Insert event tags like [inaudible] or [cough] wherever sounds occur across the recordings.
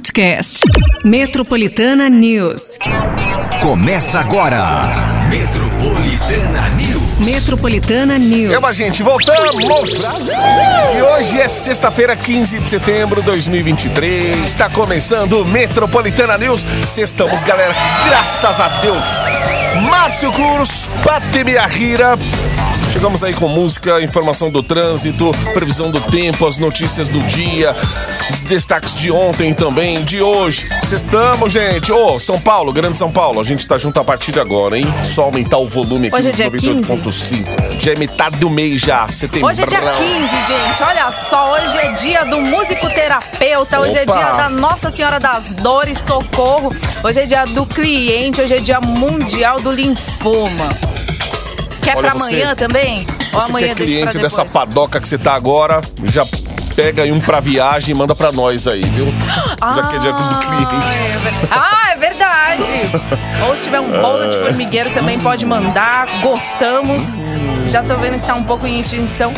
podcast. Metropolitana News. Começa agora. Metropolitana News. Metropolitana News. É, gente, voltamos! E hoje é sexta-feira, 15 de setembro de 2023. Está começando o Metropolitana News. Sextamos, galera, graças a Deus. Márcio Cruz, Patemi Rira. Chegamos aí com música, informação do trânsito, previsão do tempo, as notícias do dia, os destaques de ontem também, de hoje. Estamos, gente. Ô, oh, São Paulo, Grande São Paulo, a gente tá junto a partir de agora, hein? Só aumentar o volume aqui hoje é dia 98.5. Já é metade do mês já, setembro. Hoje é dia 15, gente. Olha só, hoje é dia do musicoterapeuta, hoje Opa. é dia da Nossa Senhora das Dores, socorro. Hoje é dia do cliente, hoje é dia mundial do linfoma. Quer Olha, pra você, amanhã também? Ou você amanhã que é cliente dessa padoca que você tá agora, já pega aí um pra viagem e manda pra nós aí, viu? Ah, já que é dia do cliente. É ah, é verdade. Ou se tiver um bolo de formigueiro também pode mandar. Gostamos. Já tô vendo que tá um pouco em extinção.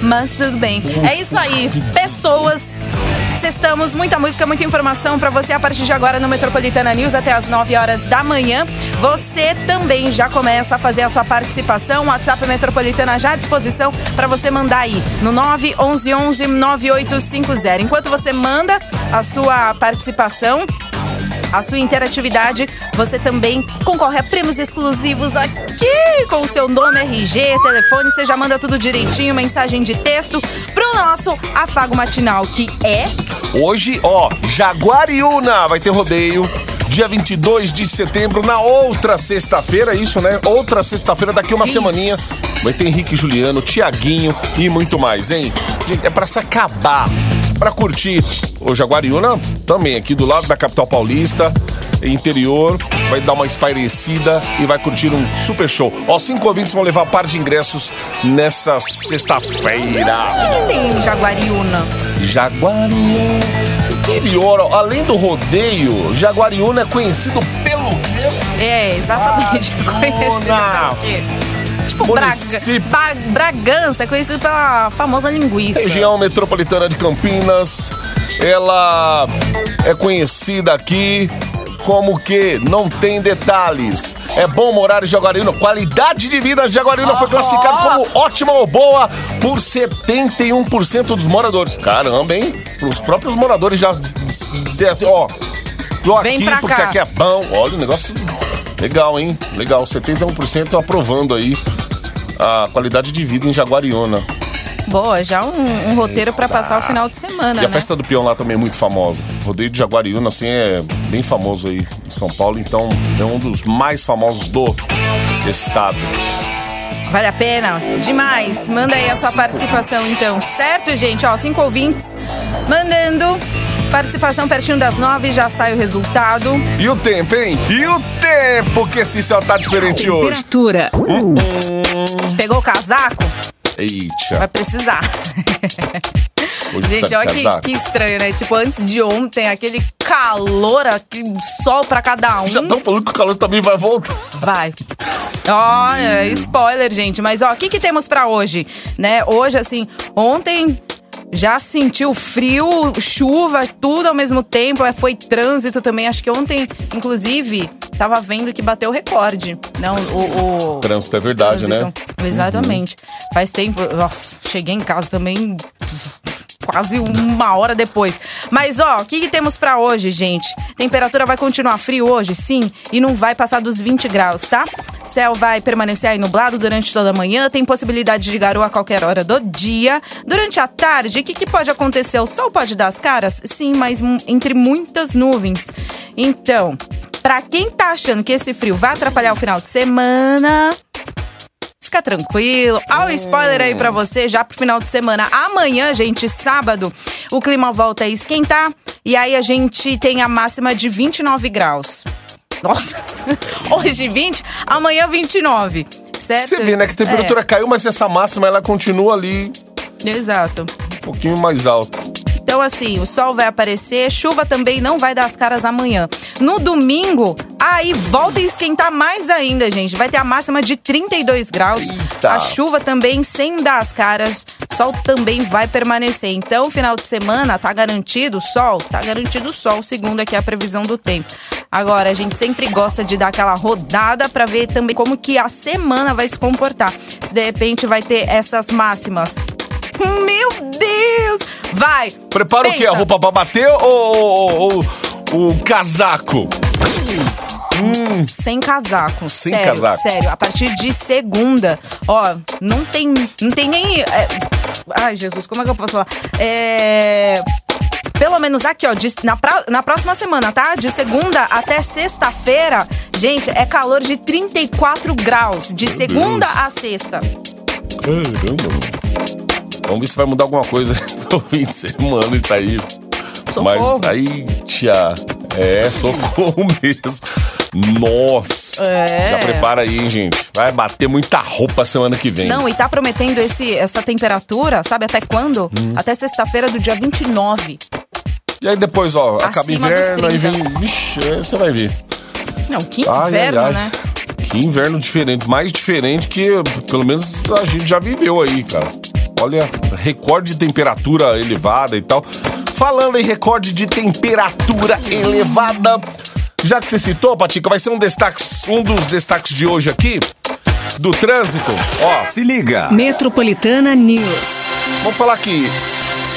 Mas tudo bem. É isso aí. Pessoas Sextamos, muita música, muita informação para você a partir de agora no Metropolitana News até as 9 horas da manhã. Você também já começa a fazer a sua participação. WhatsApp Metropolitana já à disposição para você mandar aí no 911 9850. Enquanto você manda a sua participação, a sua interatividade, você também concorre a prêmios exclusivos aqui com o seu nome, RG, telefone. Você já manda tudo direitinho, mensagem de texto pro nosso afago matinal, que é. Hoje, ó, Jaguariúna vai ter rodeio dia 22 de setembro, na outra sexta-feira, isso, né? Outra sexta-feira, daqui uma isso. semaninha, vai ter Henrique Juliano, Tiaguinho e muito mais, hein? É para se acabar, para curtir o Jaguariúna, também aqui do lado da capital paulista interior, vai dar uma espairecida e vai curtir um super show. Ó, cinco ouvintes vão levar par de ingressos nessa sexta-feira. O que, tem em Jaguariúna? Jaguariúna. Interior, ó, além do rodeio, Jaguariúna é conhecido pelo quê? É, exatamente. [laughs] Conhecido pelo quê? Tipo, Braga, Bragança é conhecido pela famosa linguiça. Região metropolitana de Campinas. Ela é conhecida aqui como que não tem detalhes. É bom morar em Jaguariúna. Qualidade de vida de Jaguariúna foi classificado como ótima ou boa por 71% dos moradores. Caramba, hein? Os próprios moradores já dizer assim, ó, tô aqui porque cá. aqui é bom. Olha o negócio legal, hein? Legal, 71% aprovando aí a qualidade de vida em Jaguariúna. Boa, já um, um roteiro para passar o final de semana. E a né? festa do peão lá também é muito famosa. O rodeio de Jaguariúna, assim, é bem famoso aí em São Paulo, então é um dos mais famosos do estado. Vale a pena? Demais! Manda aí a sua participação então, certo, gente? Ó, cinco ouvintes mandando. Participação pertinho das nove, já sai o resultado. E o tempo, hein? E o tempo que esse céu tá diferente Temperatura. hoje. Temperatura. Hum. Pegou o casaco? Eita. Vai precisar. Gente, olha que, que, estranho, né? Tipo, antes de ontem, aquele calor, aquele sol pra cada um. Já estão falando que o calor também vai voltar. Vai. Olha, spoiler, gente. Mas, ó, o que, que temos pra hoje? Né? Hoje, assim, ontem já sentiu frio, chuva, tudo ao mesmo tempo. É, foi trânsito também. Acho que ontem, inclusive, tava vendo que bateu recorde. Não, o. o trânsito é verdade, trânsito. né? Exatamente. Uhum. Faz tempo. Nossa, cheguei em casa também quase uma hora depois. Mas ó, o que, que temos para hoje, gente? Temperatura vai continuar frio hoje, sim, e não vai passar dos 20 graus, tá? Céu vai permanecer aí nublado durante toda a manhã, tem possibilidade de garoa a qualquer hora do dia. Durante a tarde, o que, que pode acontecer? O sol pode dar as caras? Sim, mas entre muitas nuvens. Então, para quem tá achando que esse frio vai atrapalhar o final de semana, Fica tranquilo. Olha o spoiler aí pra você já pro final de semana. Amanhã, gente, sábado, o clima volta a esquentar. E aí a gente tem a máxima de 29 graus. Nossa, [laughs] hoje 20, amanhã 29. Certo? Você vê, né, que a temperatura é. caiu, mas essa máxima ela continua ali. Exato. Um pouquinho mais alta. Então, assim, o sol vai aparecer, chuva também não vai dar as caras amanhã. No domingo, Aí volta a esquentar mais ainda, gente. Vai ter a máxima de 32 graus. Eita. A chuva também sem dar as caras. Sol também vai permanecer. Então, final de semana, tá garantido sol? Tá garantido sol, segundo aqui a previsão do tempo. Agora, a gente sempre gosta de dar aquela rodada pra ver também como que a semana vai se comportar. Se de repente vai ter essas máximas. Meu Deus! Vai! Prepara o quê? Pensa. A roupa pra bater ou, o casaco? Sem casaco. Sem sério, casaco. Sério, a partir de segunda, ó, não tem, não tem nem. é, ai, Jesus, como é que eu posso falar? É. Pelo menos aqui, ó, de- na, pra- na próxima semana, tá? De segunda até sexta-feira, gente, é calor de 34 graus. De segunda Deus. a sexta. Caramba. Vamos ver se vai mudar alguma coisa [laughs] no fim de semana isso aí. Socorro. Mas aí, tia, é socorro [laughs] mesmo. Nossa. É. Já prepara aí, hein, gente. Vai bater muita roupa semana que vem. Não, e tá prometendo esse, essa temperatura, sabe até quando? Hum. Até sexta-feira do dia 29. E aí depois, ó, acaba Acima dos inverno, aí 30. vem. Vixe, você vai ver. Não, que Ai, inverno, ai, ai. né? Que inverno diferente. Mais diferente que pelo menos a gente já viveu aí, cara. Olha, recorde de temperatura elevada e tal. Falando em recorde de temperatura elevada, já que você citou, Patica, vai ser um, destaque, um dos destaques de hoje aqui do trânsito. Ó, Se liga. Metropolitana News. Vamos falar aqui.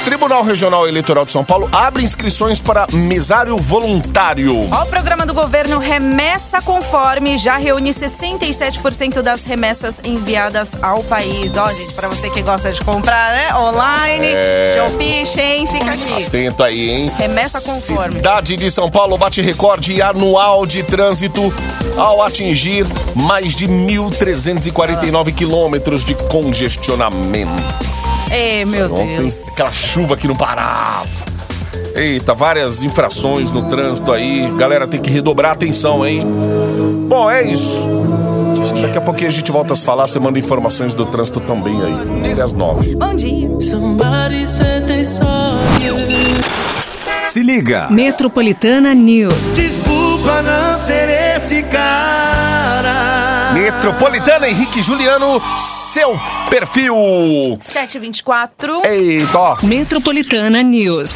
Tribunal Regional Eleitoral de São Paulo abre inscrições para mesário voluntário. O programa do governo Remessa Conforme já reúne 67% das remessas enviadas ao país. Ó, gente, pra você que gosta de comprar, né? Online, É. Shopee, Shein, fica aqui. Atento aí, hein? Remessa conforme. Cidade de São Paulo bate recorde anual de trânsito ao atingir mais de 1.349 quilômetros de congestionamento. Ei, meu Ontem, Deus. aquela chuva que não parava. Eita, várias infrações no trânsito aí. Galera, tem que redobrar a atenção, hein? Bom, é isso. Daqui a pouquinho a gente volta a se falar. Você manda informações do trânsito também aí. Até às nove. Bom dia. Se liga. Metropolitana News. Desculpa não ser esse cara. Metropolitana Henrique Juliano, seu perfil. 724. Eita, ó. Metropolitana News.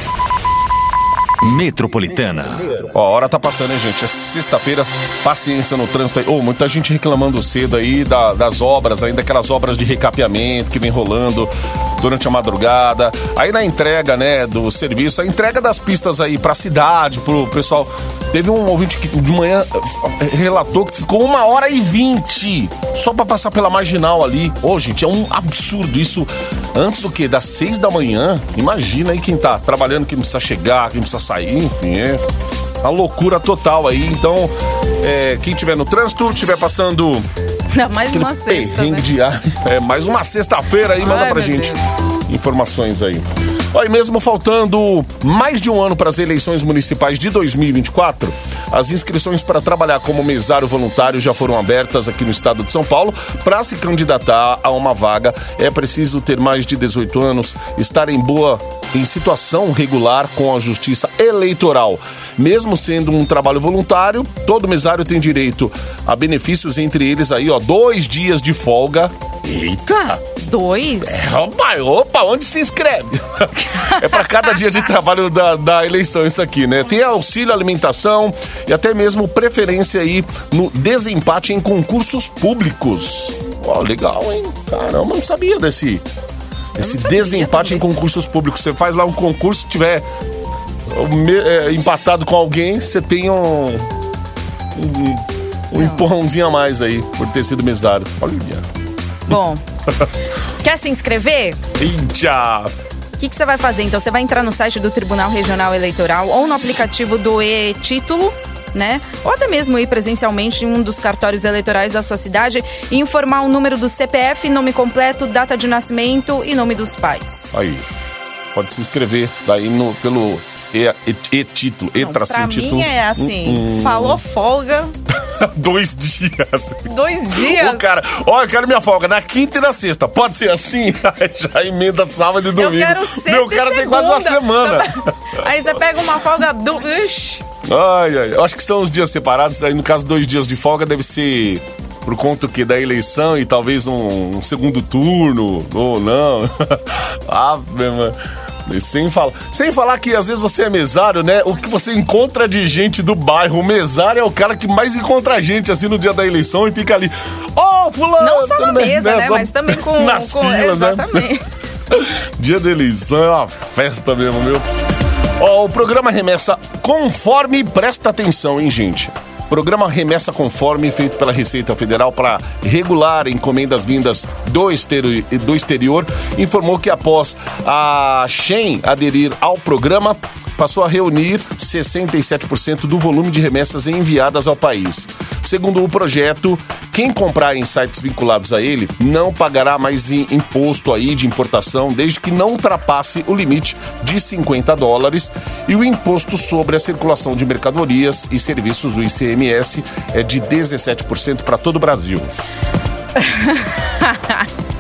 Metropolitana. Ó, a hora tá passando, hein, gente? É sexta-feira, paciência no trânsito aí. Ô, muita gente reclamando cedo aí da- das obras, ainda aquelas obras de recapeamento que vem rolando durante a madrugada. Aí na entrega, né, do serviço, a entrega das pistas aí pra cidade, pro pessoal. Teve um ouvinte que de manhã eh, relatou que ficou uma hora e vinte só pra passar pela marginal ali. Ô, gente, é um absurdo isso. Antes do que? Das seis da manhã? Imagina aí quem tá trabalhando, quem precisa chegar, quem precisa sair, enfim, é uma loucura total aí. Então, é, quem tiver no trânsito, tiver passando Não, mais uma sexta, né? diário, [laughs] é, mais uma sexta-feira aí, manda Ai, pra meu gente Deus. informações aí. Olha, e mesmo faltando mais de um ano para as eleições municipais de 2024, as inscrições para trabalhar como mesário voluntário já foram abertas aqui no estado de São Paulo. Para se candidatar a uma vaga, é preciso ter mais de 18 anos, estar em boa, em situação regular com a Justiça Eleitoral. Mesmo sendo um trabalho voluntário, todo mesário tem direito a benefícios, entre eles aí, ó, dois dias de folga. Eita! Dois? Opa, opa, onde se inscreve? [laughs] é para cada dia de trabalho da, da eleição isso aqui, né? Tem auxílio alimentação e até mesmo preferência aí no desempate em concursos públicos. Ó, legal, hein? Caramba, não sabia desse, esse desempate em também. concursos públicos. Você faz lá um concurso, se tiver é, empatado com alguém, você tem um, um, um empurrãozinho a mais aí por ter sido mesário. Olha. Bom. [laughs] Quer se inscrever? Eita! O que, que você vai fazer? Então, você vai entrar no site do Tribunal Regional Eleitoral ou no aplicativo do e-Título, né? Ou até mesmo ir presencialmente em um dos cartórios eleitorais da sua cidade e informar o número do CPF, nome completo, data de nascimento e nome dos pais. Aí. Pode se inscrever daí no, pelo e, e- e-título, Não, e-tracinho pra título. mim é assim, Hum, hum. falou folga, [laughs] Dois dias. dois [laughs] dias. O cara, ó, eu quero minha folga na quinta e na sexta. Pode ser assim? [laughs] Aí já emenda sábado e domingo. Eu quero sexta Meu cara e tem quase uma semana. Aí você pega uma folga do... Ixi, Ai, ai. Eu acho que são os dias separados. Aí, no caso, dois dias de folga deve ser por conta que da eleição e talvez um, um segundo turno ou não. ah, meu irmão. E Sem falar, sem falar que às vezes você é mesário, né? O que você encontra de gente do bairro. O mesário é o cara que mais encontra gente assim no dia da eleição e fica ali. Ó, fulano! Não só na mesa, né? Só Mas também com. Nas com filas, né? exatamente. [laughs] Dia da eleição é uma festa mesmo, meu. Ó, o programa Remessa Conforme, presta atenção, hein, gente? Programa Remessa Conforme, feito pela Receita Federal para regular encomendas vindas do exterior, do exterior, informou que após a Shen aderir ao programa, passou a reunir 67% do volume de remessas enviadas ao país. Segundo o projeto, quem comprar em sites vinculados a ele não pagará mais im- imposto aí de importação desde que não ultrapasse o limite de 50 dólares e o imposto sobre a circulação de mercadorias e serviços, o ICMS, é de 17% para todo o Brasil. [laughs]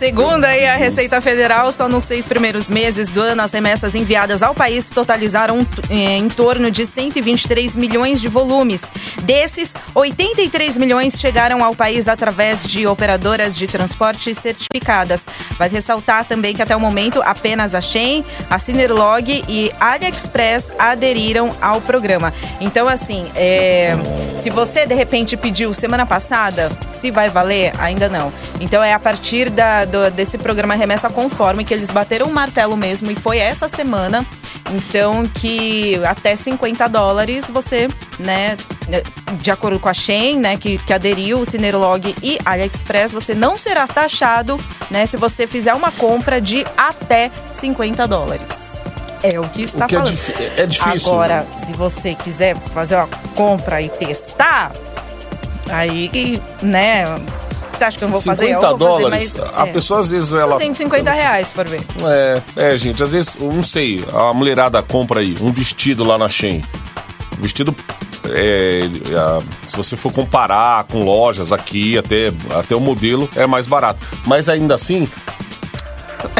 Segundo aí a Receita Federal, só nos seis primeiros meses do ano, as remessas enviadas ao país totalizaram eh, em torno de 123 milhões de volumes. Desses, 83 milhões chegaram ao país através de operadoras de transporte certificadas. Vai ressaltar também que até o momento apenas a Shein, a Cinerlog e AliExpress aderiram ao programa. Então, assim, é, se você de repente pediu semana passada, se vai valer, ainda não. Então é a partir da, do- desse programa Remessa Conforme que eles bateram o martelo mesmo e foi essa semana. Então que até 50 dólares você, né, de acordo com a Shein, né, que, que aderiu, o Cinerlog e AliExpress, você não será taxado, né, se você fizer uma compra de até 50 dólares. É o que está que é falando. difí- é difícil, Agora, se você quiser fazer uma compra e testar, aí, né? Você acha que eu não vou fazer? 50 Eu vou fazer, dólares, mas, a é. pessoa às vezes ela... 150 reais, por ver. É, é, gente, às vezes, não sei, a mulherada compra aí um vestido lá na Shein. Vestido, é, se você for comparar com lojas aqui, até, até o modelo é mais barato. Mas ainda assim,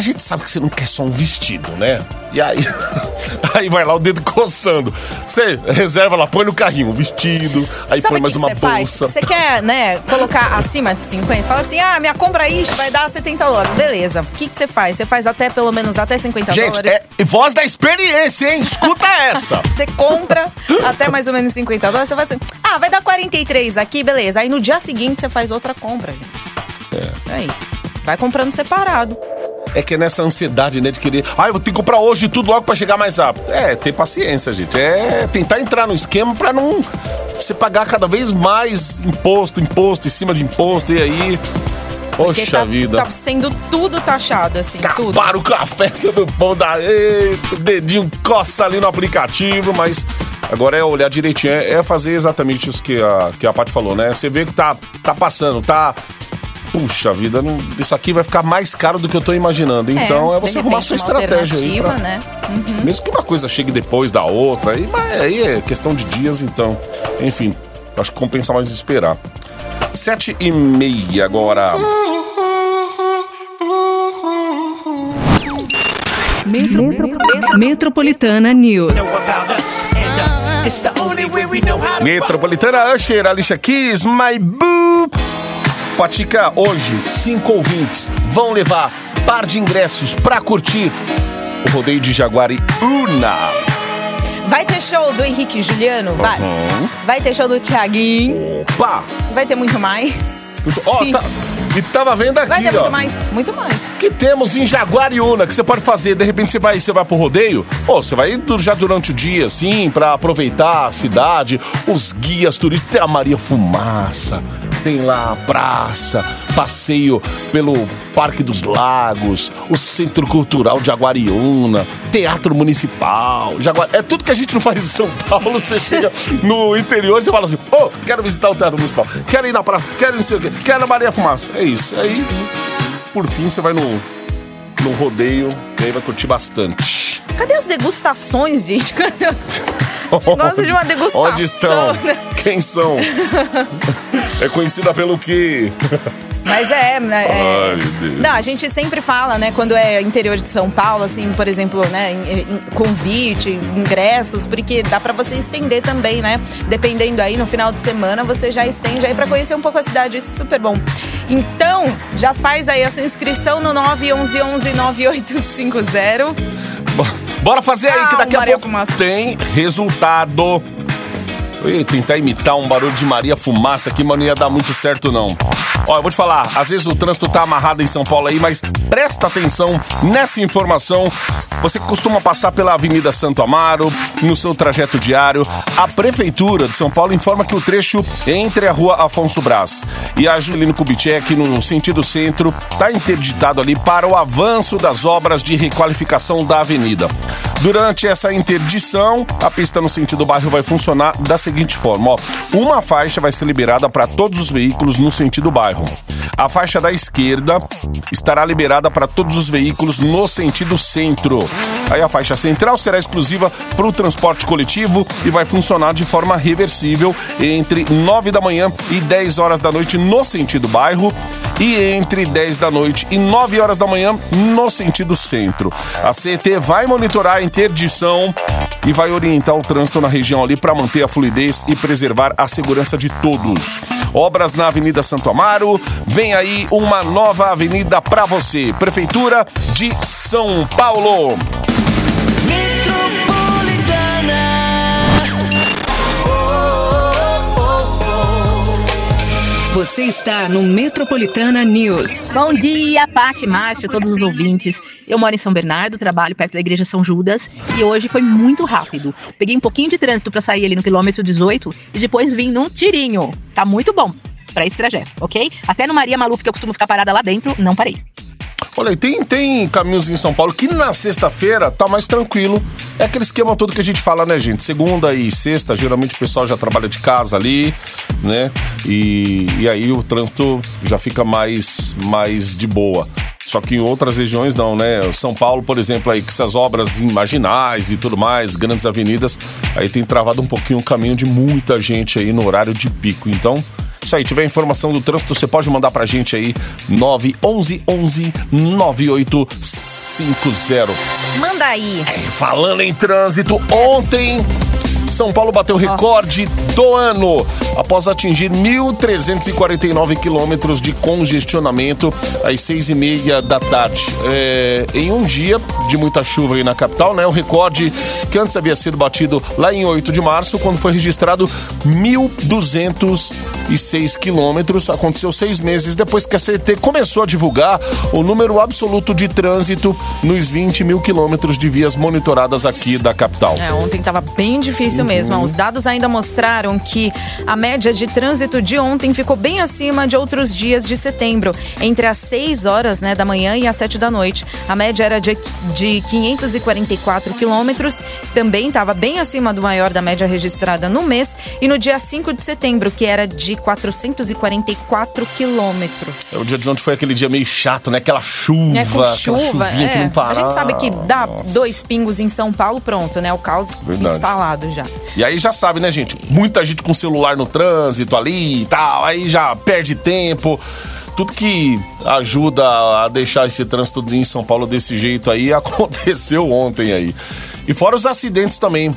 a gente sabe que você não quer só um vestido, né? E aí, [laughs] aí vai lá o dedo coçando. Você reserva lá, põe no carrinho o vestido, aí Sabe põe mais que uma que bolsa. Você quer, né, colocar acima de 50? Fala assim, ah, minha compra aí vai dar 70 dólares. Beleza. O que que você faz? Você faz até, pelo menos, até 50 Gente, dólares. é voz da experiência, hein? Escuta essa! [laughs] Você compra até mais ou menos 50 dólares, você vai assim, ah, vai dar 43 aqui, beleza. Aí no dia seguinte você faz outra compra, gente. É. Aí. Vai comprando separado. É que é nessa ansiedade, né, de querer. Ah, eu vou ter que comprar hoje tudo logo pra chegar mais rápido. É, ter paciência, gente. É tentar entrar no esquema pra não você pagar cada vez mais imposto, imposto em cima de imposto. E aí. Porque Poxa tá, vida. tá sendo tudo taxado, assim, tudo. Acabaram com a festa do pão da. Eita, o dedinho coça ali no aplicativo, mas. Agora é olhar direitinho, é, é fazer exatamente isso que a, que a Paty falou, né? Você vê que tá, tá passando, tá. Puxa vida, não- isso aqui vai ficar mais caro do que eu tô imaginando. Então é, de você arrumar sua uma estratégia aí. pra- né? Mesmo que uma coisa chegue depois da outra, aí, mas aí é questão de dias, então. Enfim, acho que compensa mais esperar. Sete e meia agora. Metro, Metro- Metropolitana News. Metropolitana Usher, Alicia Keys, My Boo. Patica, hoje, cinco ouvintes vão levar par de ingressos pra curtir o rodeio de Jaguariúna. Vai ter show do Henrique Juliano? Vai. Uhum. Vai ter show do Thiaguinho? Pá! Vai ter muito mais? Ó, Sim. tá, e tava vendo aqui, Vai ter ó. muito mais? Muito mais. que temos em Jaguariúna, que você pode fazer. De repente você vai, você vai pro rodeio, ou você vai já durante o dia, assim, pra aproveitar a cidade, os guias turísticos. Tem a Maria Fumaça, tem lá a praça, passeio pelo Parque dos Lagos, o Centro Cultural de Jaguariúna, Teatro Municipal, Jaguari... É tudo que a gente não faz em São Paulo. Você chega no interior e você fala assim: ô, quero visitar o Teatro Municipal, quero ir na praça, quero não sei o quê, quero a Maria Fumaça. É isso. Aí por fim você vai no, no rodeio e aí vai curtir bastante. Cadê as degustações, gente? Cadê? [laughs] Gosta de uma degustação. Onde estão? né? Quem são? é conhecida pelo quê? Mas é, né, é- Ai, Deus. Não, a gente sempre fala, né, quando é interior de São Paulo, assim, por exemplo, né, convite, ingressos, porque dá pra você estender também, né? Dependendo aí, no final de semana, você já estende aí pra conhecer um pouco a cidade, isso é super bom. Então, já faz aí a sua inscrição no 911-9850. Bo- Bora fazer aí, que daqui a pouco tem resultado. Eu ia tentar imitar um barulho de Maria Fumaça aqui, mas não ia dar muito certo, não. Ó, eu vou te falar, às vezes o trânsito tá amarrado em São Paulo aí, mas presta atenção nessa informação. Você costuma passar pela Avenida Santo Amaro, no seu trajeto diário, a Prefeitura de São Paulo informa que o trecho entre a rua Afonso Brás e a Juscelino Kubitschek, no sentido centro, está interditado ali para o avanço das obras de requalificação da avenida. Durante essa interdição, a pista no sentido bairro vai funcionar da seguinte forma: ó, uma faixa vai ser liberada para todos os veículos no sentido bairro. A faixa da esquerda estará liberada para todos os veículos no sentido centro. Aí a faixa central será exclusiva para o transporte coletivo e vai funcionar de forma reversível entre 9 da manhã e 10 horas da noite no sentido bairro e entre 10 da noite e 9 horas da manhã no sentido centro. A CET vai monitorar a interdição e vai orientar o trânsito na região ali para manter a fluidez e preservar a segurança de todos. Obras na Avenida Santo Amaro, vem aí uma nova avenida para você. Prefeitura de São Paulo. Você está no Metropolitana News. Bom dia, Pati, Márcio, todos os ouvintes. Eu moro em São Bernardo, trabalho perto da igreja São Judas e hoje foi muito rápido. Peguei um pouquinho de trânsito para sair ali no quilômetro 18 e depois vim num tirinho. Tá muito bom para esse trajeto, ok? Até no Maria Maluf, que eu costumo ficar parada lá dentro, não parei. Olha, tem, tem caminhos em São Paulo que na sexta-feira tá mais tranquilo. É aquele esquema todo que a gente fala, né, gente? Segunda e sexta, geralmente o pessoal já trabalha de casa ali, né? E, e aí o trânsito já fica mais, mais de boa. Só que em outras regiões não, né? São Paulo, por exemplo, aí com essas obras marginais e tudo mais, grandes avenidas, aí tem travado um pouquinho o caminho de muita gente aí no horário de pico. Então, isso aí, tiver informação do trânsito, você pode mandar pra gente aí 911 11 9850. Manda aí. Falando em trânsito, ontem São Paulo bateu recorde do ano após atingir 1.349 quilômetros de congestionamento às seis e meia da tarde. É, em um dia de muita chuva aí na capital, né? O recorde que antes havia sido batido lá em 8 de março, quando foi registrado 1.206 quilômetros. Aconteceu seis meses depois que a CT começou a divulgar o número absoluto de trânsito nos 20 mil quilômetros de vias monitoradas aqui da capital. É, ontem estava bem difícil mesmo. Os dados ainda mostraram que a média de trânsito de ontem ficou bem acima de outros dias de setembro, entre as 6 horas né, da manhã e as 7 da noite. A média era de, de 544 quilômetros, também estava bem acima do maior da média registrada no mês, e no dia 5 de setembro, que era de 444 quilômetros. É, O dia de ontem foi aquele dia meio chato, né? Aquela chuva, É, com aquela chuva, chuvinha que é. não A parava. gente sabe que dá dois pingos em São Paulo, pronto, né? O caos Verdade. instalado já. E aí já sabe, né, gente? Muita gente com celular no trânsito ali e tal, aí já perde tempo. Tudo que ajuda a deixar esse trânsito em São Paulo desse jeito aí [laughs] aconteceu ontem aí. E fora os acidentes também.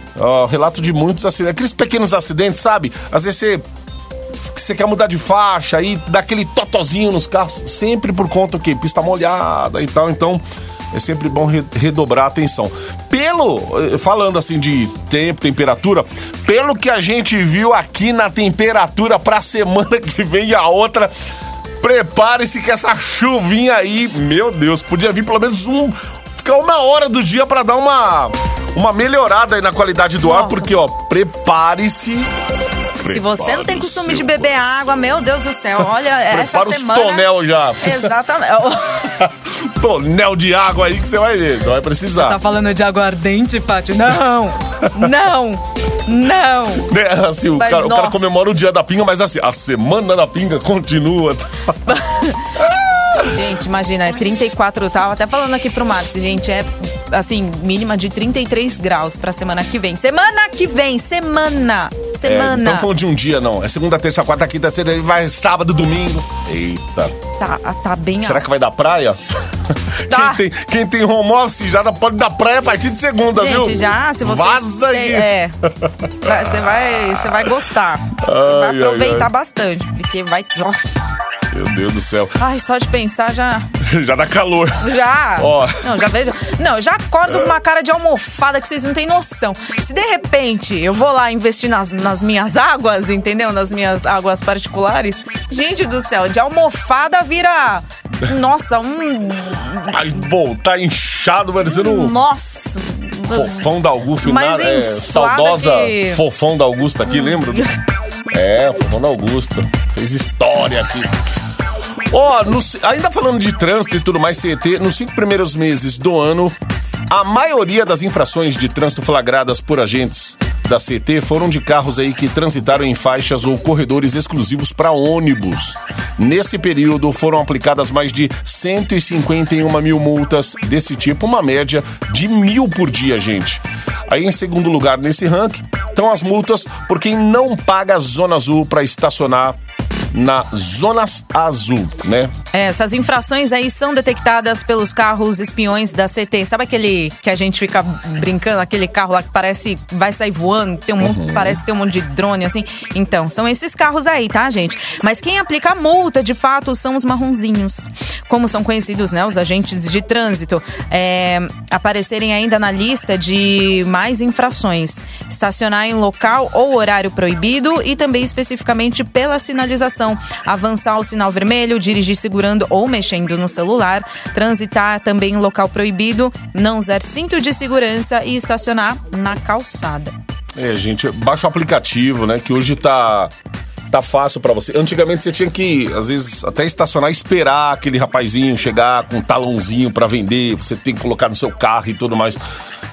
Relato de muitos acidentes. Aqueles pequenos acidentes, sabe? Às vezes você você quer mudar de faixa aí dá aquele totozinho nos carros, sempre por conta que pista molhada e tal, então é sempre bom re- redobrar a atenção. Pelo, eh, falando assim de tempo, temperatura, pelo que a gente viu aqui na temperatura pra semana [laughs] que vem e a outra, prepare-se que essa chuvinha aí, meu Deus, podia vir pelo menos um, ficar uma hora do dia pra dar uma, uma melhorada aí na qualidade do ar, Nossa. porque ó, prepare-se Se você não tem costume de beber coração. água, meu Deus do céu, olha, [laughs] essa Prepara os semana... tonel já. [laughs] Exatamente. [laughs] tonel de água aí que você vai ver, vai precisar. Tá falando de aguardente, Pati? Não! Não! Não! Né, assim, o, cara, o cara comemora o dia da pinga, mas assim, a semana da pinga continua. Gente, imagina, é 34, tava até falando aqui pro Max, gente, é assim, mínima de 33 graus pra semana que vem. Semana que vem, semana! É, semana. então falando de um dia, não. É segunda, terça, quarta, quinta, sexta, vai sábado, domingo. Eita. Tá, tá bem Será alto. que vai dar praia? [laughs] Tá. Quem, tem, quem tem home office já pode dar praia a partir de segunda, viu? Gente, já, se você. Vaza aí. É. Vai- Você vai, você vai gostar. [laughs] vai ai, aproveitar ai. bastante. Porque vai. Nossa. Meu Deus do céu. Ai, só de pensar já. [laughs] já dá calor. Já! Ó. Não, já vejo. Não, já acordo com uma cara de almofada que vocês não têm noção. Se de repente eu vou lá investir nas, nas minhas águas, entendeu? Nas minhas águas particulares, gente do céu, de almofada vira. Nossa, um. Vai voltar inchado, parecendo um Nossa! fofão da Augusta. Mas nada- é, saudosa fofão da Augusta aqui, lembra? [laughs] É, fofão da Augusta. Fez história aqui. Ó, ci- ainda falando de trânsito e tudo mais, CET, nos cinco primeiros meses do ano, a maioria das infrações de trânsito flagradas por agentes da CT foram de carros aí que transitaram em faixas ou corredores exclusivos para ônibus. Nesse período foram aplicadas mais de 151 mil multas desse tipo, uma média de mil por dia, gente. Aí em segundo lugar nesse ranking estão as multas por quem não paga a zona azul para estacionar na zonas azul, né? Essas infrações aí são detectadas pelos carros espiões da CT. Sabe aquele que a gente fica brincando, aquele carro lá que parece vai sair voando, tem um monte- parece ter um monte de drone assim? Então, são esses carros aí, tá, gente? Mas quem aplica a multa, de fato, são os marronzinhos. Como são conhecidos, né, os agentes de trânsito, é, aparecerem ainda na lista de mais infrações. Estacionar em local ou horário proibido e também especificamente pela sinalização. Avançar ao sinal vermelho, dirigir segurando ou mexendo no celular, transitar também em local proibido, não usar cinto de segurança e estacionar na calçada. É, gente, baixa o aplicativo, né? Que hoje tá tá fácil pra você. Antigamente você tinha que, às vezes, até estacionar esperar aquele rapazinho chegar com um talãozinho pra vender, você tem que colocar no seu carro e tudo mais.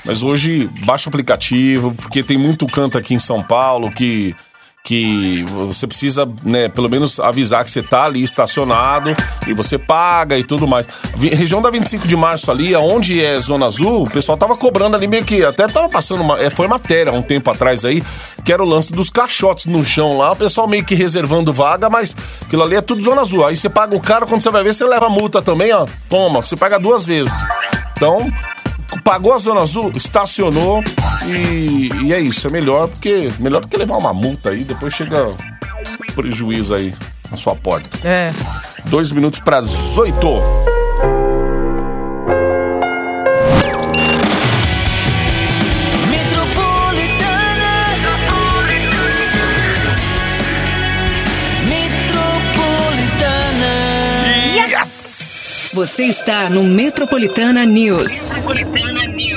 Mas hoje baixa o aplicativo, porque tem muito canto aqui em São Paulo que que você precisa, né, pelo menos avisar que você tá ali estacionado e você paga e tudo mais. Região da 25 de março ali, aonde é zona azul, o pessoal tava cobrando ali meio que até tava passando uma, é, foi matéria um tempo atrás aí, que era o lance dos caixotes no chão lá, o pessoal meio que reservando vaga, mas aquilo ali é tudo zona azul. Aí você paga o caro, quando você vai ver, você leva multa também, ó. Toma, você paga duas vezes. Então, pagou a zona azul, estacionou e, e é isso, é melhor porque melhor do que levar uma multa aí, depois chega prejuízo aí na sua porta. É. Dois minutos para as oito. Você está no Metropolitana News.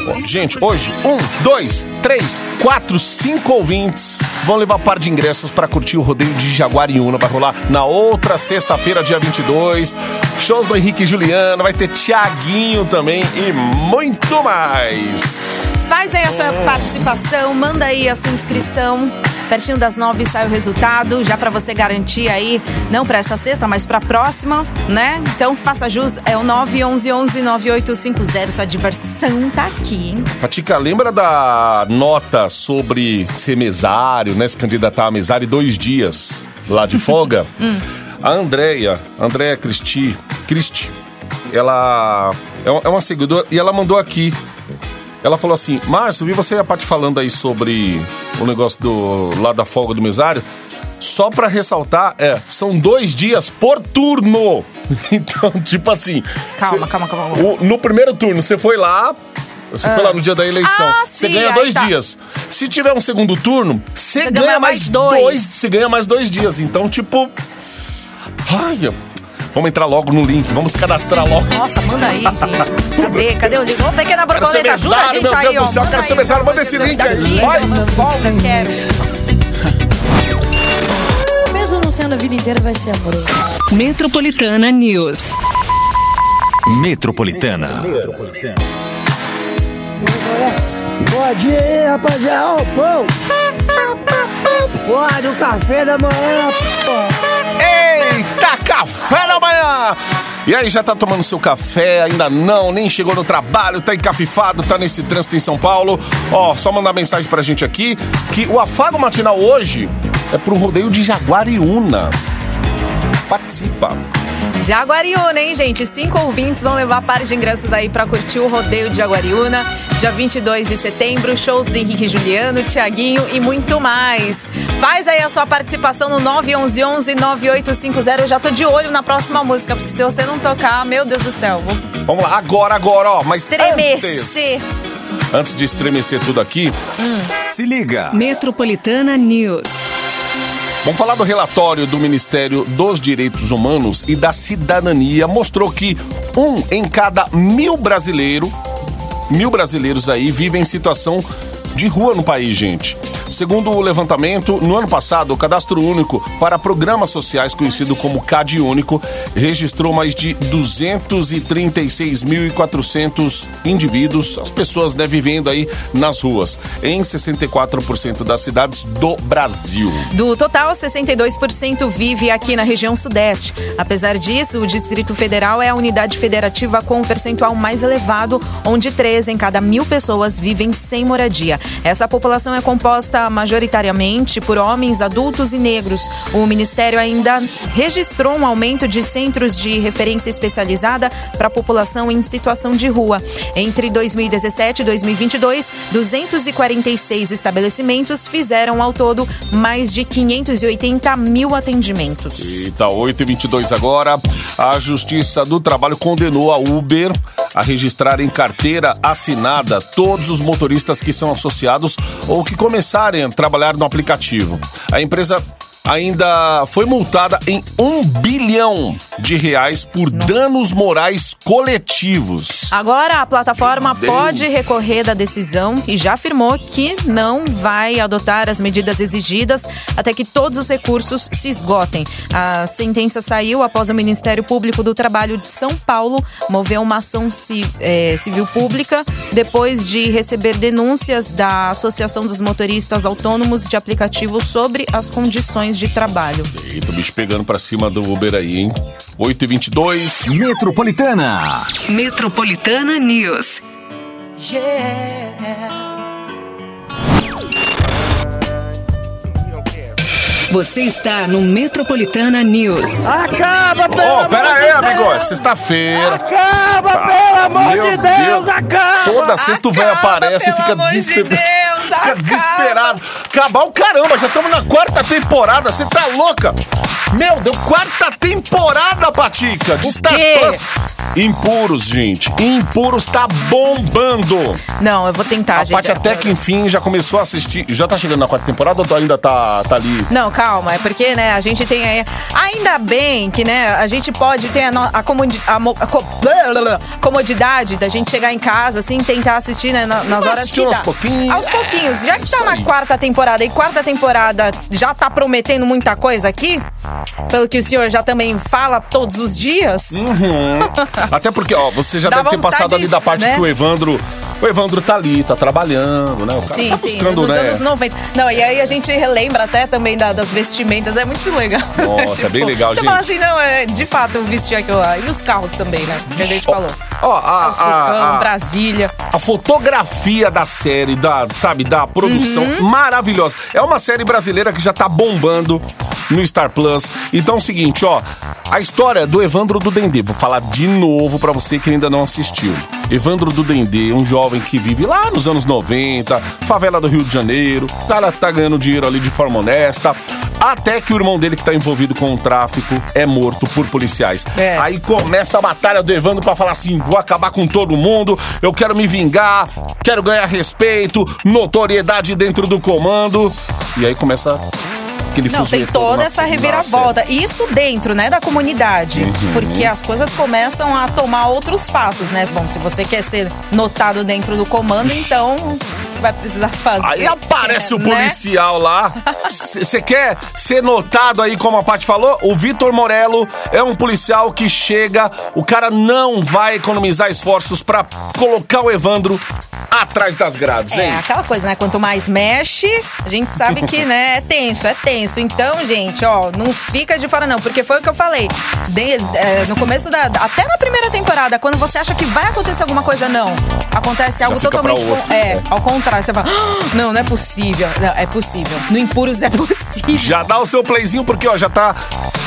Bom, gente, hoje, um, dois, três, quatro, cinco ouvintes vão levar par de ingressos para curtir o rodeio de Jaguariúna. Vai rolar na outra sexta-feira, dia 22. Shows do Henrique e Juliano, vai ter Tiaguinho também e muito mais. Faz aí a sua participação, manda aí a sua inscrição. Pertinho das nove sai o resultado, já pra você garantir aí, não pra essa sexta, mas pra próxima, né? Então faça jus, é o 911-9850. Sua diversão tá aqui, hein? Patica, lembra da nota sobre ser mesário, né? Se candidatar a mesário dois dias lá de folga? [laughs] A Andrea, Andrea Cristi, Cristi, ela é é uma seguidora e ela mandou aqui. Ela falou assim: Márcio, vi você e a Paty falando aí sobre o negócio do lá da folga do mesário. Só pra ressaltar, é, são dois dias por turno. [laughs] Então, tipo assim. Calma, cê- calma, calma. o- no primeiro turno, você foi lá. Você foi lá no dia da eleição. Ah, você sim, ganha dois tá. dias. Se tiver um segundo turno, você Você ganha, ganha mais mais dois. dois. Você ganha mais dois dias. Então, tipo. Ai, vamos entrar logo no link. Vamos cadastrar logo. Nossa, manda aí, gente. Cadê? Cadê o link? Ô, pequena Quero ser borboleta, ajuda a gente meu aí, Deus ó. do céu, Manda quero ser mesário, manda esse link aí, vai. folga, quero. Mesmo não sendo a vida inteira, vai ser amoroso. Metropolitana News. Metropolitana. Bom dia aí, rapaziada. Ô, pão. Porra, do café da manhã, pô. Eita, café da manhã! E aí, já tá tomando seu café? Ainda não, nem chegou no trabalho, tá encafifado, tá nesse trânsito em São Paulo. Ó, só mandar mensagem pra gente aqui que o afago matinal hoje é pro rodeio de Jaguariúna. Participa. Jaguariúna, hein, gente? Cinco ouvintes vão levar pares de ingressos aí pra curtir o rodeio de Jaguariúna. Dia 22 de setembro, shows do Henrique Juliano, Tiaguinho e muito mais. Faz aí a sua participação no 911-9850. Eu já tô de olho na próxima música, porque se você não tocar, meu Deus do céu, vou Vamos lá, agora, agora, ó. Mas estremecer. antes, antes de estremecer tudo aqui, Se liga. Metropolitana News. Vamos falar do relatório do Ministério dos Direitos Humanos e da Cidadania. Mostrou que um em cada mil brasileiro, mil brasileiros aí vivem em situação de rua no país, gente. Segundo o levantamento, no ano passado, o Cadastro Único para Programas Sociais, conhecido como CAD Único, registrou mais de 236.400 indivíduos, as pessoas né, vivendo aí nas ruas, em 64% das cidades do Brasil. Do total, 62% vive aqui na região sudeste. Apesar disso, o Distrito Federal é a unidade federativa com o percentual mais elevado, onde 3 em cada mil pessoas vivem sem moradia. Essa população é composta majoritariamente por homens, adultos e negros. O Ministério ainda registrou um aumento de centros de referência especializada para a população em situação de rua. Entre 2017 e 2022, 246 estabelecimentos fizeram ao todo mais de 580 mil atendimentos. Eita, 8 e 22 agora. A Justiça do Trabalho condenou a Uber a registrar em carteira assinada todos os motoristas que são associados ou que começarem a trabalhar no aplicativo. A empresa ainda foi multada em um bilhão de reais por danos morais coletivos. Agora, a plataforma pode recorrer da decisão e já afirmou que não vai adotar as medidas exigidas até que todos os recursos se esgotem. A sentença saiu após o Ministério Público do Trabalho de São Paulo mover uma ação eh, civil pública depois de receber denúncias da Associação dos Motoristas Autônomos de Aplicativos sobre as condições de trabalho. Eita, o bicho pegando pra cima do Uber aí, hein? 8 e 22 Metropolitana. Metropolitana News. Você está no Metropolitana News. Acaba, pelo Ó, amor pera de aí, Deus! amigo. é Sexta-feira. Acaba, Tá, pelo amor de Deus, acaba! Toda sexta o velho aparece e fica de desesperado. Deus, fica desesperado. Acabar o caramba, já estamos na quarta temporada. Você tá louca? Meu Deus, quarta temporada, Patica. De Star quê? Plus. Impuros, gente. Impuros tá bombando. Não, eu vou tentar, A gente. Paty até que enfim já começou a assistir. Já tá chegando na quarta temporada ou ainda tá, tá ali? Não, calma, é porque, né, a gente tem aí. Ainda bem que, né, a gente pode ter a, no- a, comodi- a mo- a co- comodidade da gente chegar em casa, assim, tentar assistir, né, na- nas Vai horas que aos dá. pouquinhos. Aos pouquinhos. Já que tá na quarta temporada e quarta temporada já tá prometendo muita coisa aqui, pelo que o senhor já também fala todos os dias. Uhum. [laughs] Até porque, ó, você já Dá deve ter passado ali da parte né? que o Evandro. O Evandro tá ali, tá trabalhando, né? O cara Sim, tá sim, buscando, nos né? anos 90. Não, e aí a gente relembra até também da- das vestimentas, é muito legal. Nossa, é [laughs] bem legal, Você gente. fala assim, não, é de fato vestir aquilo lá. E os carros também, né? Que a gente falou. Ó, a, Falcão, a, a, Brasília. a fotografia da série, da, sabe, da produção, Uhum. maravilhosa. É uma série brasileira que já tá bombando no Star Plus. Então é o seguinte, ó, a história do Evandro do Dendê, vou falar de novo pra você que ainda não assistiu. Evandro do Dendê, um jovem que vive lá nos anos 90, favela do Rio de Janeiro, cara tá ganhando dinheiro ali de forma honesta, até que o irmão dele que tá envolvido com o tráfico é morto por policiais. É. Aí começa a batalha do Evandro pra falar assim: vou acabar com todo mundo, eu quero me vingar, quero ganhar respeito, notoriedade dentro do comando. E aí começa aquele Não, tem toda essa reviravolta. Isso dentro, né, da comunidade. Uhum. Porque as coisas começam a tomar outros passos, né? Bom, se você quer ser notado dentro do comando, então vai precisar fazer. Aí aparece o né? policial lá. [laughs] Você quer ser notado aí, como a Paty falou? O Vitor Morello é um policial que chega, o cara não vai economizar esforços pra colocar o Evandro atrás das grades, É, hein? aquela coisa, né? Quanto mais mexe, a gente sabe que, né, é tenso, é tenso. Então, gente, ó, não fica de fora, não, porque foi o que eu falei. Desde, é, no começo da. Até na primeira temporada, quando você acha que vai acontecer alguma coisa, não. Acontece algo totalmente. é, né? ao contrário, você fala, "Ah, não, não é possível. Não, é possível. No Impuros é [laughs] possível. Já dá o seu playzinho, porque ó, já tá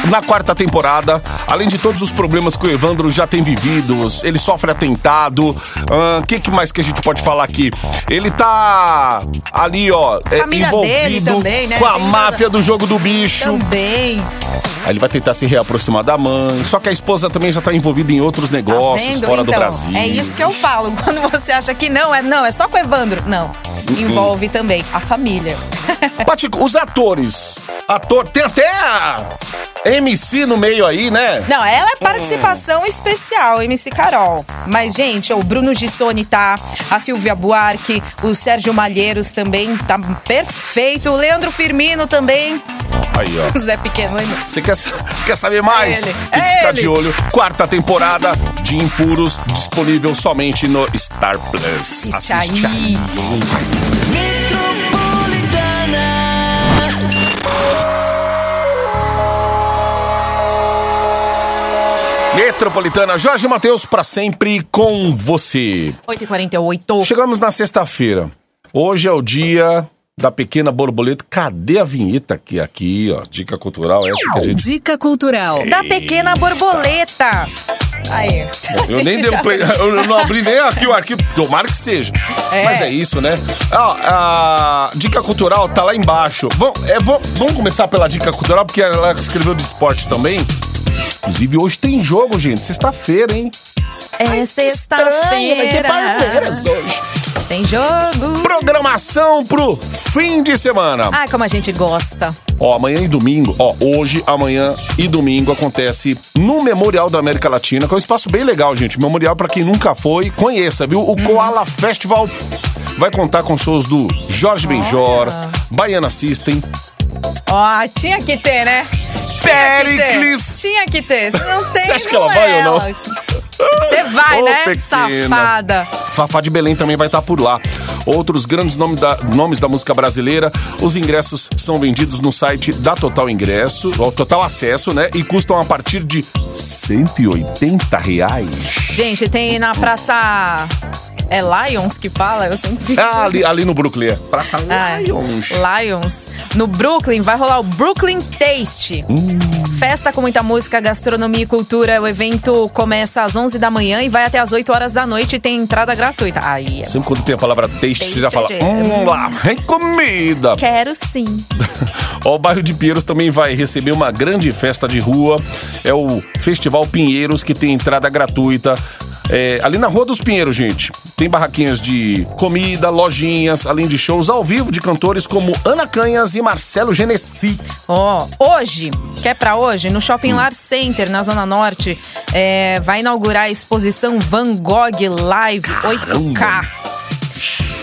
na quarta temporada. Além de todos os problemas que o Evandro já tem vividos, ele sofre atentado. O que, que mais que a gente pode falar aqui? Ele tá ali, ó, é, Família envolvido dele também, né? com a Tem máfia do jogo do bicho. Também. Aí ele vai tentar se reaproximar da mãe. Só que a esposa também já tá envolvida em outros Tá negócios vendo? fora do então, Brasil. é isso que eu falo. [laughs] Quando você acha que não, é não, é só com o Evandro. Não. Uhum. Envolve também a família. [laughs] Patico, os atores. Ator, tem até MC no meio aí, né? Não, ela é participação especial, MC Carol. Mas, gente, o Bruno Gissoni tá, a Silvia Buarque, o Sérgio Malheiros também tá perfeito, o Leandro Firmino também, Aí, ó. [laughs] Zé Pequeno, lembra? Você quer, quer saber mais? É ele, Tem que é ficar ele. de olho. Quarta temporada de Impuros, disponível somente no Star Plus. Assiste Assiste aí. Metropolitana, Jorge Matheus, pra sempre com você. 8h48. Chegamos na sexta-feira. Hoje é o dia da pequena borboleta. Cadê a vinheta aqui? Aqui, ó. Dica cultural, essa que a gente. Dica cultural. Da pequena borboleta. Aí. Eu [laughs] nem gente dei eu não abri nem aqui o arquivo, tomara que seja. É. Mas é isso, né? Ó, a dica cultural tá lá embaixo. Vamos, é, vamos começar pela dica cultural, porque ela escreveu de esporte também. Inclusive, hoje tem jogo, gente. Sexta-feira, hein? É Estranho, vai ter Palmeiras sexta-feira. hoje. Tem jogo. Programação pro fim de semana. Ai, como a gente gosta. Ó, amanhã e domingo, ó, hoje, amanhã e domingo acontece no Memorial da América Latina, que é um espaço bem legal, gente. Memorial, pra quem nunca foi, conheça, viu? O Koala Festival vai contar com shows do Jorge Benjor, Baiana System, Ó, tinha que ter, né? Pericles. Tinha que ter. Se não [laughs] tem, Você acha que ela vai é ou não? Você vai, Ô, né? pequena. Safada. Fafá de Belém também vai estar por lá. Outros grandes nomes da, nomes da música brasileira. Os ingressos são vendidos no site da Total Ingresso, ó, Total Acesso, né? E custam a partir de 180 reais. Gente, tem na praça. É Lions que fala? Eu sempre fico. Ah, ali, ali no Brooklyn. é. Praça Ah, Lions. Lions. No Brooklyn vai rolar o Brooklyn Taste. Festa com muita música, gastronomia e cultura. O evento começa às 11 da manhã e vai até às 8 horas da noite e tem entrada gratuita. Aí, é. Sempre quando tem a palavra taste, você já fala, Taste, hum, lá, vem comida. quero sim. [laughs] O bairro de Pinheiros também vai receber uma grande festa de rua. É o Festival Pinheiros, que tem entrada gratuita. É, ali na Rua dos Pinheiros, gente. Tem barraquinhas de comida, lojinhas, além de shows ao vivo de cantores como Ana Canhas e Marcelo Genesi. Ó, hoje, quer pra hoje? No Shopping Lar Center, na Zona Norte, é, vai inaugurar a exposição Van Gogh Live 8K.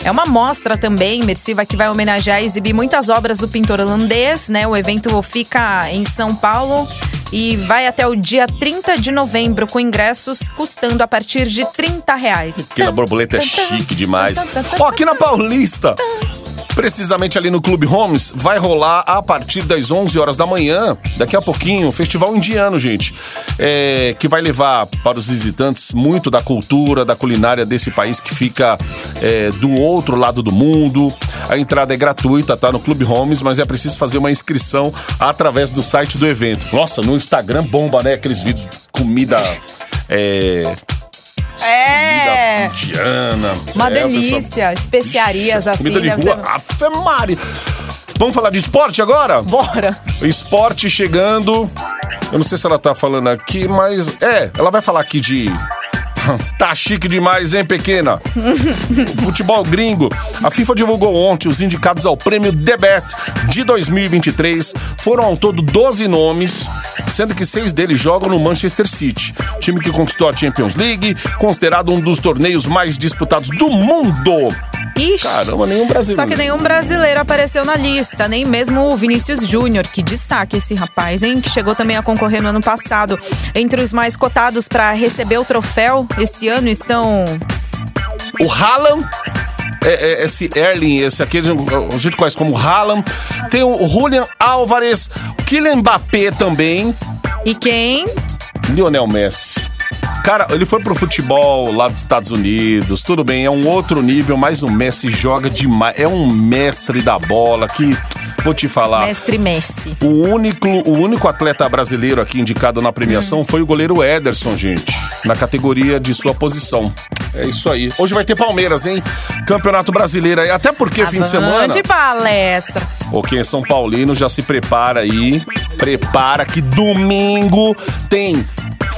É uma mostra também imersiva que vai homenagear e exibir muitas obras do pintor holandês, né? O evento fica em São Paulo e vai até o dia 30 de novembro, com ingressos custando a partir de 30 reais. Aquela borboleta é chique demais. Ó, aqui na Paulista, precisamente ali no Clube Homes, vai rolar a partir das 11 horas da manhã, daqui a pouquinho, o Festival Indiano, gente. É, que vai levar para os visitantes muito da cultura, da culinária desse país que fica é, do outro lado do mundo. A entrada é gratuita, tá? No Clube Homes, mas é preciso fazer uma inscrição através do site do evento. Nossa, no Instagram bomba, né? Aqueles vídeos de comida. É, É! Comida indiana. Uma É, delícia, especiarias assim, Comida de deve rua. ser- Ave Mari. Vamos falar de esporte agora? Bora! Esporte chegando. Eu não sei se ela tá falando aqui, mas é, ela vai falar aqui de. [laughs] Tá chique demais, hein, pequena? [laughs] Futebol gringo. A FIFA divulgou ontem os indicados ao prêmio The Best de 2023. Foram ao todo 12 nomes. Sendo que seis deles jogam no Manchester City, time que conquistou a Champions League, considerado um dos torneios mais disputados do mundo. Ixi. Caramba, nenhum brasileiro. Só que nenhum brasileiro apareceu na lista, nem mesmo o Vinícius Júnior, que destaque esse rapaz, hein? Que chegou também a concorrer no ano passado. Entre os mais cotados para receber o troféu esse ano estão. O Haaland, é, é, esse Erling, esse aqui, a gente conhece como Haaland. Tem o Julian Álvares, o Kylian Mbappé também, E quem? Lionel Messi. Cara, ele foi pro futebol lá dos Estados Unidos, tudo bem, é um outro nível, mas o Messi joga demais. É um mestre da bola que, vou te falar, Mestre Messi. o único, o único atleta brasileiro aqui indicado na premiação foi o goleiro Ederson, gente, na categoria de sua posição. É isso aí. Hoje vai ter Palmeiras, hein? Campeonato Brasileiro aí. Até porque fim de semana. de palestra. Ou quem é São Paulino já se prepara aí. Prepara que domingo tem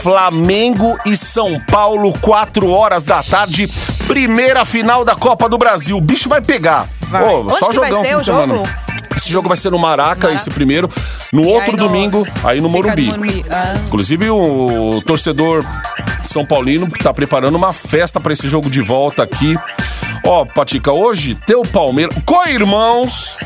Flamengo e São Paulo, 4 horas da tarde. Primeira final da Copa do Brasil. O bicho vai pegar. Vai. Onde só que vai jogão ser fim o de semana. jogo? Esse jogo vai ser no Maraca, Maraca. esse primeiro. No E outro aí no- domingo, aí no Morumbi. no Morumbi. Ah. Inclusive, o torcedor São Paulino tá preparando uma festa para esse jogo de volta aqui. Ó, Patica, hoje, teu Palmeiras. Co-irmãos.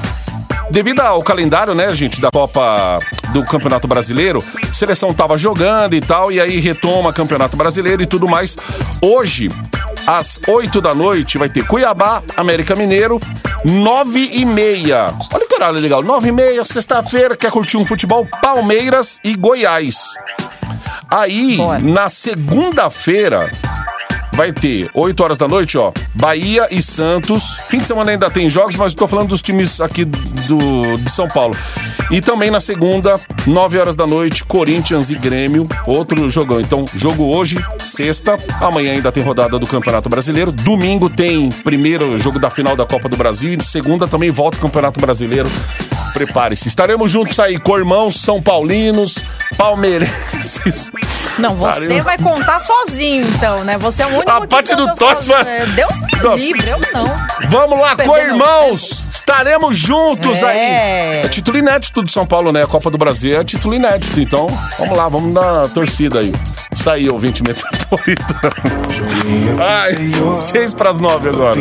Devido ao calendário, né, gente, da Copa do Campeonato Brasileiro, a seleção tava jogando e tal, e aí retoma Campeonato Brasileiro e tudo mais. Hoje, às 8 da noite, vai ter Cuiabá, América Mineiro, 9 e meia. Olha que horário legal, 9 e meia, sexta-feira, quer curtir um futebol? Palmeiras e Goiás. Aí, Bora. na segunda-feira, vai ter 8 horas da noite, ó. Bahia e Santos. Fim de semana ainda tem jogos, mas estou falando dos times aqui do, de São Paulo. E também na segunda, 9 horas da noite, Corinthians e Grêmio. Outro jogão. Então, jogo hoje, sexta. Amanhã ainda tem rodada do Campeonato Brasileiro. Domingo tem primeiro jogo da final da Copa do Brasil. E segunda também volta o Campeonato Brasileiro. Prepare-se. Estaremos juntos aí, co-irmãos, São Paulinos, palmeirenses. Não, você Estaremos- vai contar sozinho, então, né? Você é o único A que parte do sozinho. vai- É, Deus Não. me livre, eu não. Vamos lá, Perdeu co-irmãos! Estaremos juntos É. aí. É título inédito do São Paulo, né? A Copa do Brasil é título inédito. Então, vamos lá, vamos na torcida aí. Isso aí, ouvinte metropolitano. Ai, seis pras nove agora.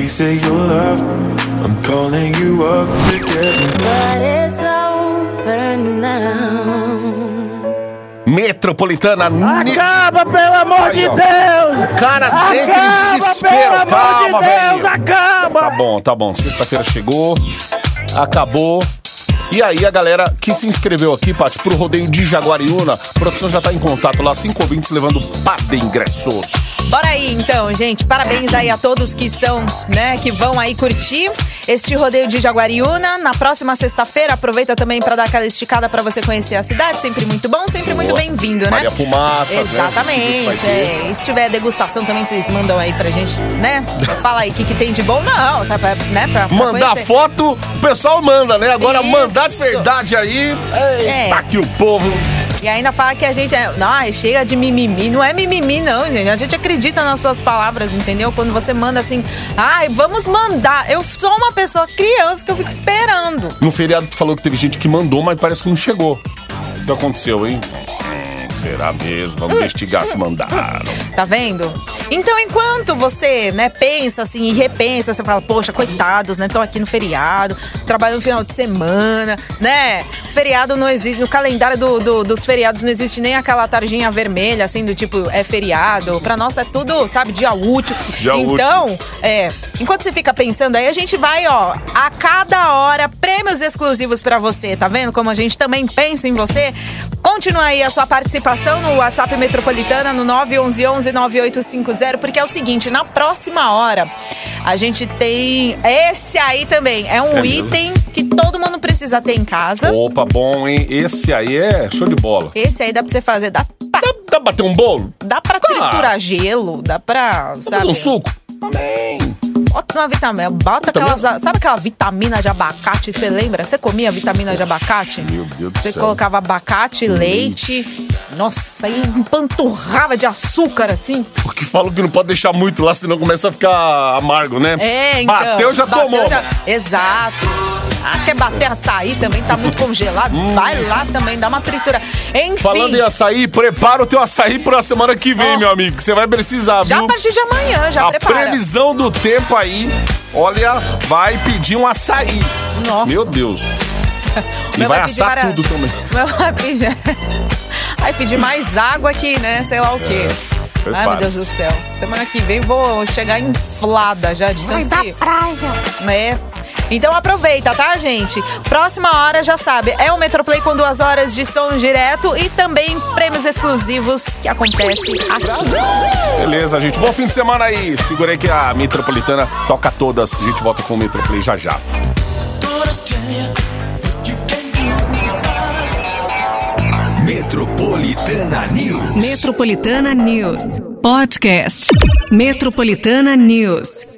I'm calling you up to get But it's over now. Metropolitana. Acaba, pelo amor Aí, de. Deus! Cara, tem aquele Acaba, desespero. pelo amor Calma, de Deus, velho. acaba! Tá bom, tá bom. Sexta-feira chegou, acabou. E aí, a galera que se inscreveu aqui, Paty, pro rodeio de Jaguariúna, a produção já tá em contato lá, cinco ouvintes levando par de ingressos. Bora aí, então, gente. Parabéns aí a todos que estão, né, que vão aí curtir este rodeio de Jaguariúna. Na próxima sexta-feira, aproveita também para dar aquela esticada para você conhecer a cidade. Sempre muito bom, sempre muito Boa. bem-vindo, né? Maria Fumaça, né? Exatamente. Ter. é. E se tiver degustação também, vocês mandam aí pra gente, né? Fala aí o que, que tem de bom. Não, sabe, né? Pra, pra Mandar conhecer. foto, o pessoal manda, né? Agora Isso. mandar de verdade aí. É. que o povo. E ainda fala que a gente é. Não, chega de mimimi. Não é mimimi, não, gente. A gente acredita nas suas palavras, entendeu? Quando você manda assim, ai, vamos mandar. Eu sou uma pessoa criança que eu fico esperando. No feriado tu falou que teve gente que mandou, mas parece que não chegou. O que aconteceu, hein? Será mesmo? Vamos investigar se mandaram. Tá vendo? Então, enquanto você, né, pensa assim e repensa, você fala, poxa, coitados, né? Tô aqui no feriado, trabalho no final de semana, né? Feriado não existe, no calendário do- do- dos feriados não existe nem aquela tarjinha vermelha, assim, do tipo, é feriado. Pra nós é tudo, sabe, dia útil. Dia útil. então, é, enquanto você fica pensando aí, a gente vai, ó, a cada hora, prêmios exclusivos pra você, tá vendo? Como a gente também pensa em você. Continua aí a sua participação no WhatsApp Metropolitana no 911-9850, porque é o seguinte, na próxima hora a gente tem esse aí também. É um É mesmo? item que todo mundo precisa ter em casa. Opa, bom, hein? Esse aí é show de bola. Esse aí dá pra você fazer, dá pra, Dá, dá pra bater um bolo? dá pra triturar gelo, dá pra, Dá sabe? fazer um suco? Também. Bota uma vitamina, bota aquelas, sabe aquela vitamina de abacate, você lembra? Você comia vitamina de abacate? Meu Deus do Você céu. colocava abacate, leite, nossa, aí empanturrava de açúcar assim. Porque falam que não pode deixar muito lá, senão começa a ficar amargo, né? É, então. Bateu, já Bateu, tomou. já- Exato. Ah, quer bater açaí também, tá muito congelado. Vai lá também, dá uma tritura. Enfim. Hum. Falando em açaí, prepara o teu açaí pra semana que vem, Ó. meu amigo. que Você vai precisar, Já viu? a partir de amanhã, já a prepara. previsão do tempo aí, olha, vai pedir um açaí. Nossa. Meu Deus. [laughs] E vai pedir assar para- tudo também. [laughs] Meu vai pedir... Vai pedir mais água aqui, né? Sei lá o quê. Ai, meu. Deus do céu. Semana que vem vou chegar inflada já de tanto que... É. Então aproveita, tá, gente? Próxima hora, já sabe, é o Metroplay com duas horas de som direto e também prêmios exclusivos que acontece aqui. Beleza, gente. Bom fim de semana aí. Segura aí que a Metropolitana toca todas. A gente volta com o Metroplay já já. Metropolitana News. Metropolitana News. Podcast. Metropolitana News.